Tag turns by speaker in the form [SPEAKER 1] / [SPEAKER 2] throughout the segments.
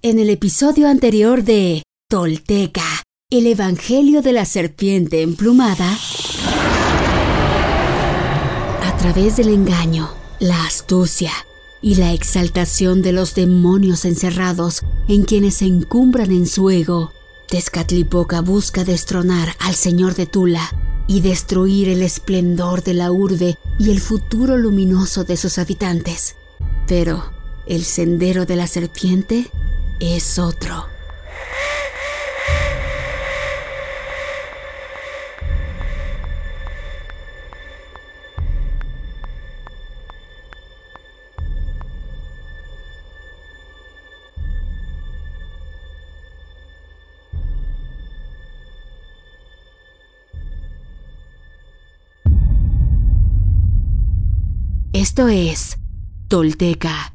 [SPEAKER 1] En el episodio anterior de Tolteca, el Evangelio de la Serpiente Emplumada, a través del engaño, la astucia y la exaltación de los demonios encerrados en quienes se encumbran en su ego, Tezcatlipoca busca destronar al señor de Tula y destruir el esplendor de la urbe y el futuro luminoso de sus habitantes. Pero el sendero de la serpiente es otro. Esto es Tolteca,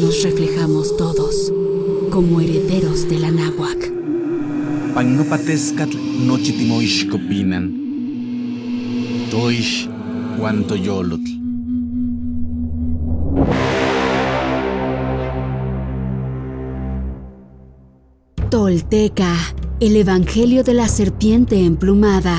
[SPEAKER 1] nos reflejamos todos como herederos de la náhuac.
[SPEAKER 2] Pagnopatescatl nochitimoixcopinan. Toish cuanto yolotl.
[SPEAKER 1] Tolteca, el Evangelio de la Serpiente Emplumada,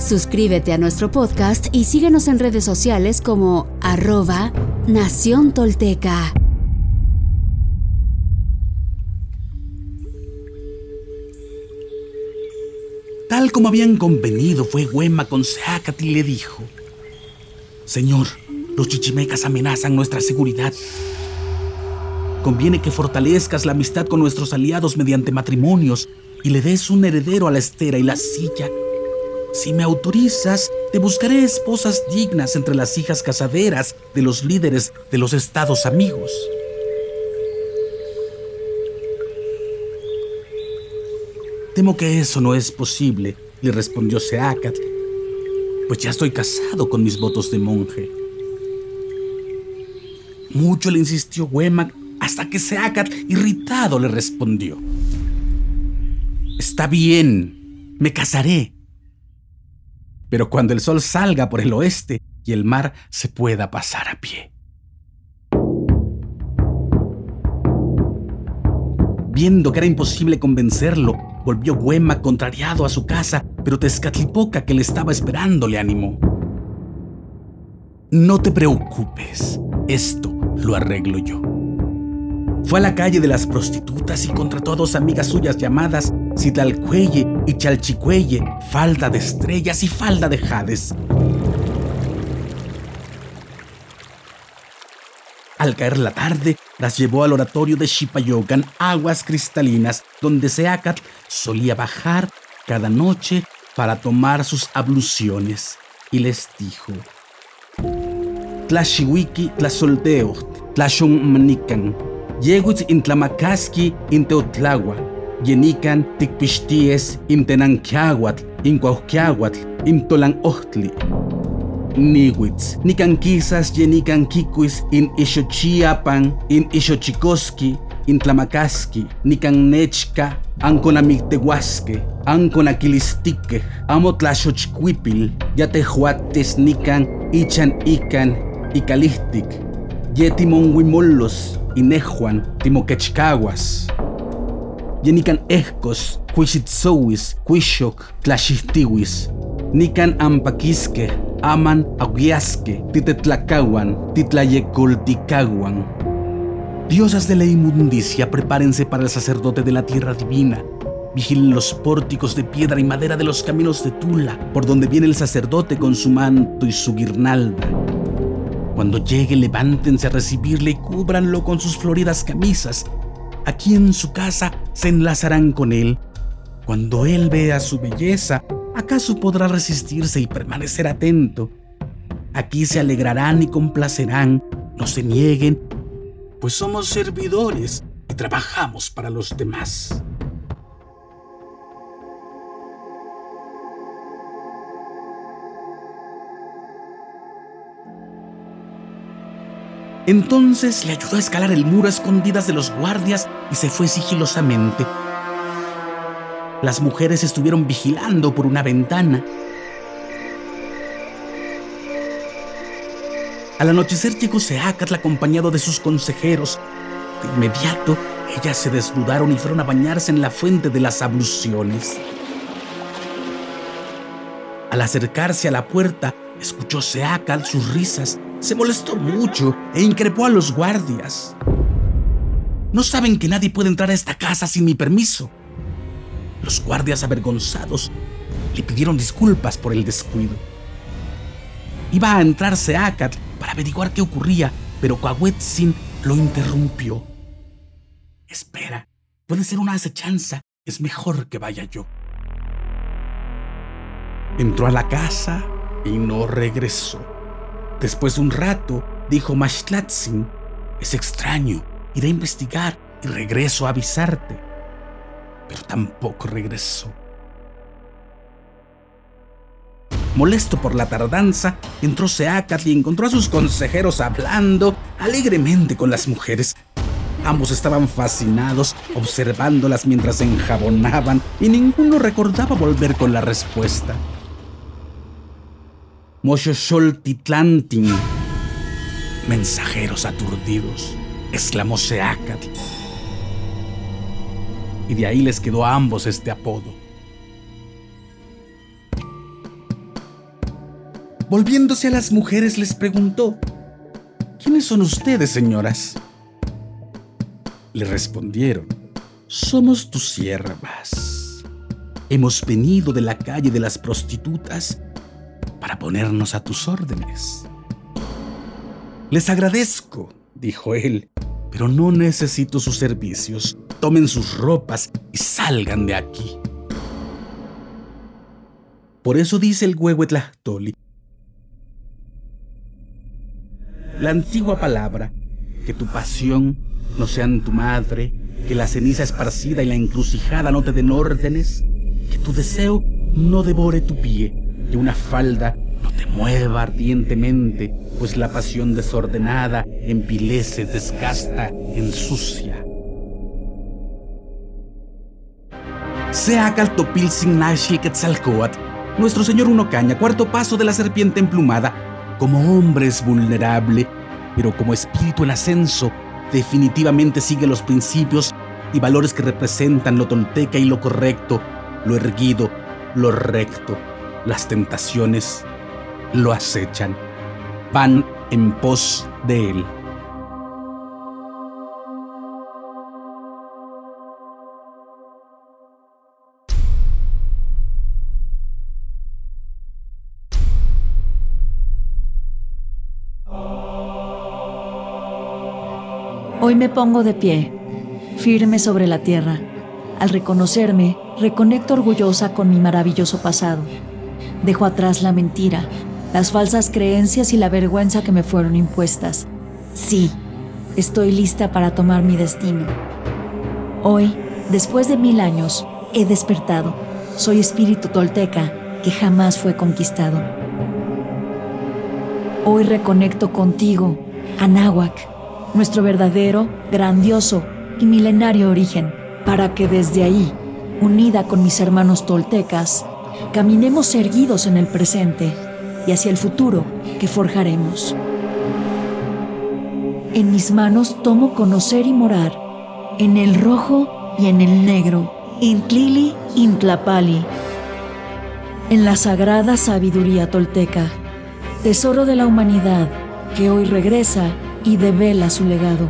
[SPEAKER 1] Suscríbete a nuestro podcast y síguenos en redes sociales como arroba Nación Tolteca.
[SPEAKER 2] Tal como habían convenido, fue Huema con Seacat y le dijo: Señor, los chichimecas amenazan nuestra seguridad. Conviene que fortalezcas la amistad con nuestros aliados mediante matrimonios y le des un heredero a la estera y la silla. Si me autorizas, te buscaré esposas dignas entre las hijas casaderas de los líderes de los estados amigos. Temo que eso no es posible, le respondió Seacat, pues ya estoy casado con mis votos de monje. Mucho le insistió Wemak hasta que Seacat, irritado, le respondió. Está bien, me casaré. Pero cuando el sol salga por el oeste y el mar se pueda pasar a pie. Viendo que era imposible convencerlo, volvió Huema contrariado a su casa, pero Tezcatlipoca, que le estaba esperando, le animó. No te preocupes, esto lo arreglo yo. Fue a la calle de las prostitutas y contrató a dos amigas suyas llamadas Citalcuelle y Chalchicuelle, falda de estrellas y falda de jades. Al caer la tarde, las llevó al oratorio de Xipayocan, aguas cristalinas, donde Seacat solía bajar cada noche para tomar sus abluciones. Y les dijo: Tlashiwiki tlasolteo, tlashon manican, yeguitz intlamakaski inteotlagua, yenican tikpixties imtenanquiahuatl, incuauquiahuatl, imtolan ohtli. Niwitz, yenikan kikuis in Ixochiapan, in Ixochikoski, in Tlamakaski, nikan nechka, ankonamictehuasque, ankonaquilistique, amo tlaxochcuipil, yatejuates nikan ichan ikan, ikalihtik, yetimongüimollos, inejuan, timoquechcaguas. Yenikan ehkos, cuixitzowis, cuixoc, tlaxihtiwis, nikan ampaquisque, aman aguiasque, titetlacahuan, titlayecolticahuan. Diosas de la inmundicia, prepárense para el sacerdote de la tierra divina. vigilen los pórticos de piedra y madera de los caminos de Tula, por donde viene el sacerdote con su manto y su guirnalda. Cuando llegue, levántense a recibirle y cúbranlo con sus floridas camisas. Aquí en su casa se enlazarán con él. Cuando él vea su belleza, ¿acaso podrá resistirse y permanecer atento? Aquí se alegrarán y complacerán, no se nieguen, pues somos servidores y trabajamos para los demás. Entonces le ayudó a escalar el muro a escondidas de los guardias y se fue sigilosamente. Las mujeres estuvieron vigilando por una ventana. Al anochecer llegó Seacatl acompañado de sus consejeros. De inmediato, ellas se desnudaron y fueron a bañarse en la fuente de las abluciones. Al acercarse a la puerta, escuchó Seacal sus risas se molestó mucho e increpó a los guardias. No saben que nadie puede entrar a esta casa sin mi permiso. Los guardias avergonzados le pidieron disculpas por el descuido. Iba a entrar Seacat para averiguar qué ocurría, pero Coahuetzin lo interrumpió. Espera, puede ser una acechanza. Es mejor que vaya yo. Entró a la casa y no regresó. Después de un rato, dijo Mashtlatzin, es extraño, iré a investigar y regreso a avisarte. Pero tampoco regresó. Molesto por la tardanza, entró Seacat y encontró a sus consejeros hablando alegremente con las mujeres. Ambos estaban fascinados, observándolas mientras se enjabonaban, y ninguno recordaba volver con la respuesta. Titlantin. Mensajeros aturdidos, exclamó Seacatl. Y de ahí les quedó a ambos este apodo. Volviéndose a las mujeres les preguntó, ¿quiénes son ustedes, señoras? Le respondieron, somos tus siervas. Hemos venido de la calle de las prostitutas para ponernos a tus órdenes. Les agradezco, dijo él, pero no necesito sus servicios. Tomen sus ropas y salgan de aquí. Por eso dice el Huehuetlachtoli, la antigua palabra, que tu pasión no sean tu madre, que la ceniza esparcida y la encrucijada no te den órdenes, que tu deseo no devore tu pie, que una falda no te mueva ardientemente, pues la pasión desordenada empilece, desgasta, ensucia. Sea Caltopilsin Nashi Quetzalcoatl, nuestro señor Unocaña, cuarto paso de la serpiente emplumada, como hombre es vulnerable, pero como espíritu en ascenso, definitivamente sigue los principios y valores que representan lo tolteca y lo correcto, lo erguido, lo recto las tentaciones lo acechan, van en pos de él.
[SPEAKER 3] Hoy me pongo de pie, firme sobre la tierra. Al reconocerme, reconecto orgullosa con mi maravilloso pasado Dejo atrás la mentira, las falsas creencias y la vergüenza que me fueron impuestas. Sí, estoy lista para tomar mi destino. Hoy, después de mil años, he despertado. Soy espíritu tolteca que jamás fue conquistado. Hoy reconecto contigo, Anáhuac, nuestro verdadero, grandioso y milenario origen, para que desde ahí, unida con mis hermanos toltecas, caminemos erguidos en el presente y hacia el futuro que forjaremos. En mis manos tomo conocer y morar, en el rojo y en el negro, Intlili, Intlapali, en la sagrada sabiduría tolteca, tesoro de la humanidad que hoy regresa y devela su legado.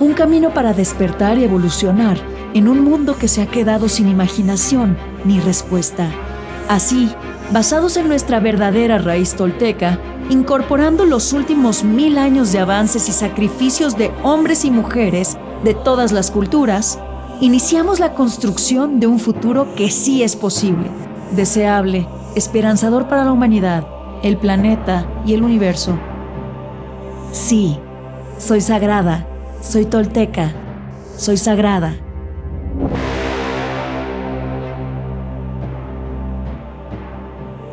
[SPEAKER 3] Un camino para despertar y evolucionar en un mundo que se ha quedado sin imaginación ni respuesta. Así, basados en nuestra verdadera raíz tolteca, incorporando los últimos mil años de avances y sacrificios de hombres y mujeres de todas las culturas, iniciamos la construcción de un futuro que sí es posible, deseable, esperanzador para la humanidad, el planeta y el universo. Sí, soy sagrada, soy tolteca, soy sagrada.